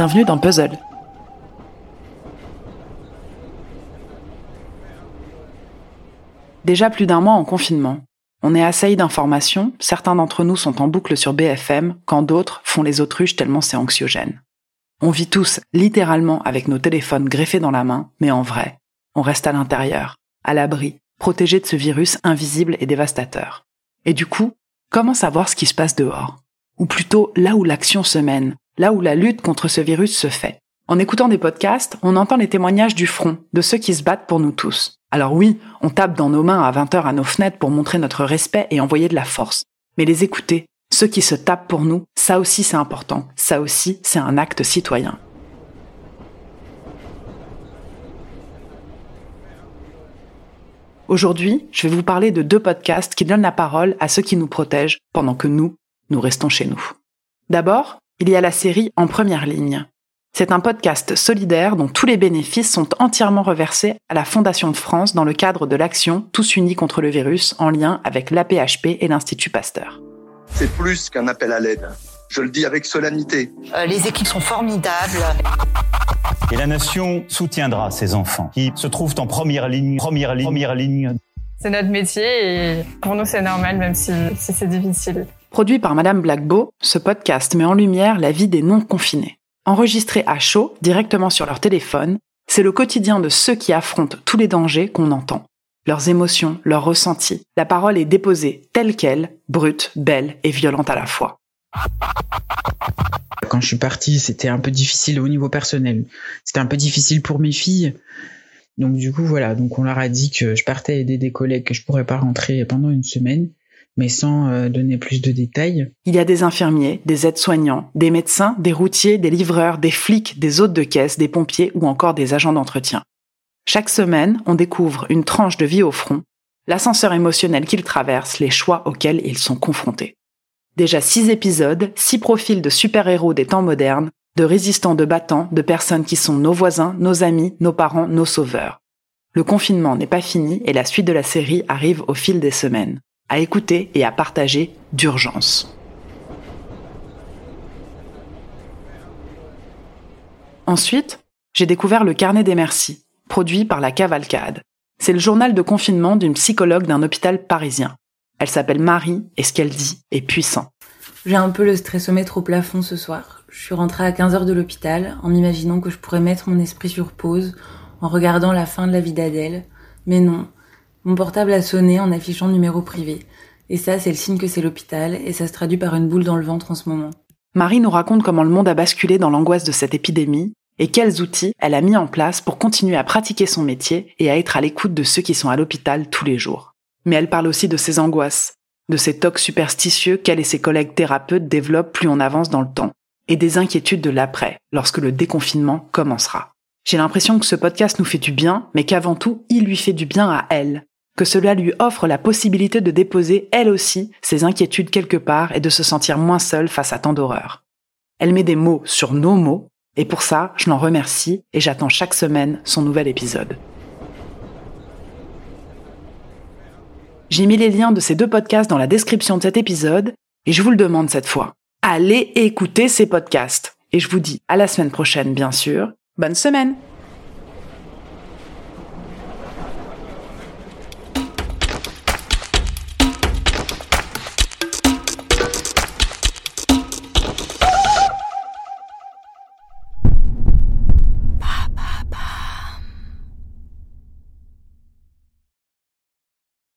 Bienvenue dans Puzzle. Déjà plus d'un mois en confinement. On est assailli d'informations, certains d'entre nous sont en boucle sur BFM, quand d'autres font les autruches tellement c'est anxiogène. On vit tous littéralement avec nos téléphones greffés dans la main, mais en vrai, on reste à l'intérieur, à l'abri, protégé de ce virus invisible et dévastateur. Et du coup, comment savoir ce qui se passe dehors? Ou plutôt là où l'action se mène, là où la lutte contre ce virus se fait. En écoutant des podcasts, on entend les témoignages du front, de ceux qui se battent pour nous tous. Alors oui, on tape dans nos mains à 20 heures à nos fenêtres pour montrer notre respect et envoyer de la force. Mais les écouter, ceux qui se tapent pour nous, ça aussi c'est important. Ça aussi c'est un acte citoyen. Aujourd'hui, je vais vous parler de deux podcasts qui donnent la parole à ceux qui nous protègent pendant que nous, nous restons chez nous. D'abord, il y a la série En première ligne. C'est un podcast solidaire dont tous les bénéfices sont entièrement reversés à la Fondation de France dans le cadre de l'action Tous unis contre le virus en lien avec l'APHP et l'Institut Pasteur. C'est plus qu'un appel à l'aide. Je le dis avec solennité. Euh, les équipes sont formidables. Et la nation soutiendra ces enfants qui se trouvent en première ligne, première ligne, première ligne. C'est notre métier et pour nous c'est normal même si, si c'est difficile. Produit par Madame Blackbeau, ce podcast met en lumière la vie des non-confinés. Enregistré à chaud, directement sur leur téléphone, c'est le quotidien de ceux qui affrontent tous les dangers qu'on entend. Leurs émotions, leurs ressentis. La parole est déposée telle qu'elle, brute, belle et violente à la fois. Quand je suis partie, c'était un peu difficile au niveau personnel. C'était un peu difficile pour mes filles. Donc du coup voilà, donc on leur a dit que je partais aider des collègues que je pourrais pas rentrer pendant une semaine mais sans euh, donner plus de détails. Il y a des infirmiers, des aides-soignants, des médecins, des routiers, des livreurs, des flics, des hôtes de caisse, des pompiers ou encore des agents d'entretien. Chaque semaine, on découvre une tranche de vie au front, l'ascenseur émotionnel qu'ils traversent, les choix auxquels ils sont confrontés. Déjà six épisodes, six profils de super-héros des temps modernes, de résistants de battants, de personnes qui sont nos voisins, nos amis, nos parents, nos sauveurs. Le confinement n'est pas fini et la suite de la série arrive au fil des semaines à écouter et à partager d'urgence. Ensuite, j'ai découvert le carnet des merci, produit par la Cavalcade. C'est le journal de confinement d'une psychologue d'un hôpital parisien. Elle s'appelle Marie et ce qu'elle dit est puissant. J'ai un peu le stressomètre au plafond ce soir. Je suis rentrée à 15h de l'hôpital en m'imaginant que je pourrais mettre mon esprit sur pause en regardant la fin de la vie d'Adèle. Mais non, mon portable a sonné en affichant numéro privé. Et ça, c'est le signe que c'est l'hôpital, et ça se traduit par une boule dans le ventre en ce moment. Marie nous raconte comment le monde a basculé dans l'angoisse de cette épidémie, et quels outils elle a mis en place pour continuer à pratiquer son métier et à être à l'écoute de ceux qui sont à l'hôpital tous les jours. Mais elle parle aussi de ses angoisses, de ces tocs superstitieux qu'elle et ses collègues thérapeutes développent plus on avance dans le temps, et des inquiétudes de l'après, lorsque le déconfinement commencera. J'ai l'impression que ce podcast nous fait du bien, mais qu'avant tout, il lui fait du bien à elle, que cela lui offre la possibilité de déposer elle aussi ses inquiétudes quelque part et de se sentir moins seule face à tant d'horreurs. Elle met des mots sur nos mots, et pour ça, je l'en remercie et j'attends chaque semaine son nouvel épisode. J'ai mis les liens de ces deux podcasts dans la description de cet épisode, et je vous le demande cette fois. Allez écouter ces podcasts. Et je vous dis à la semaine prochaine, bien sûr. Bonne semaine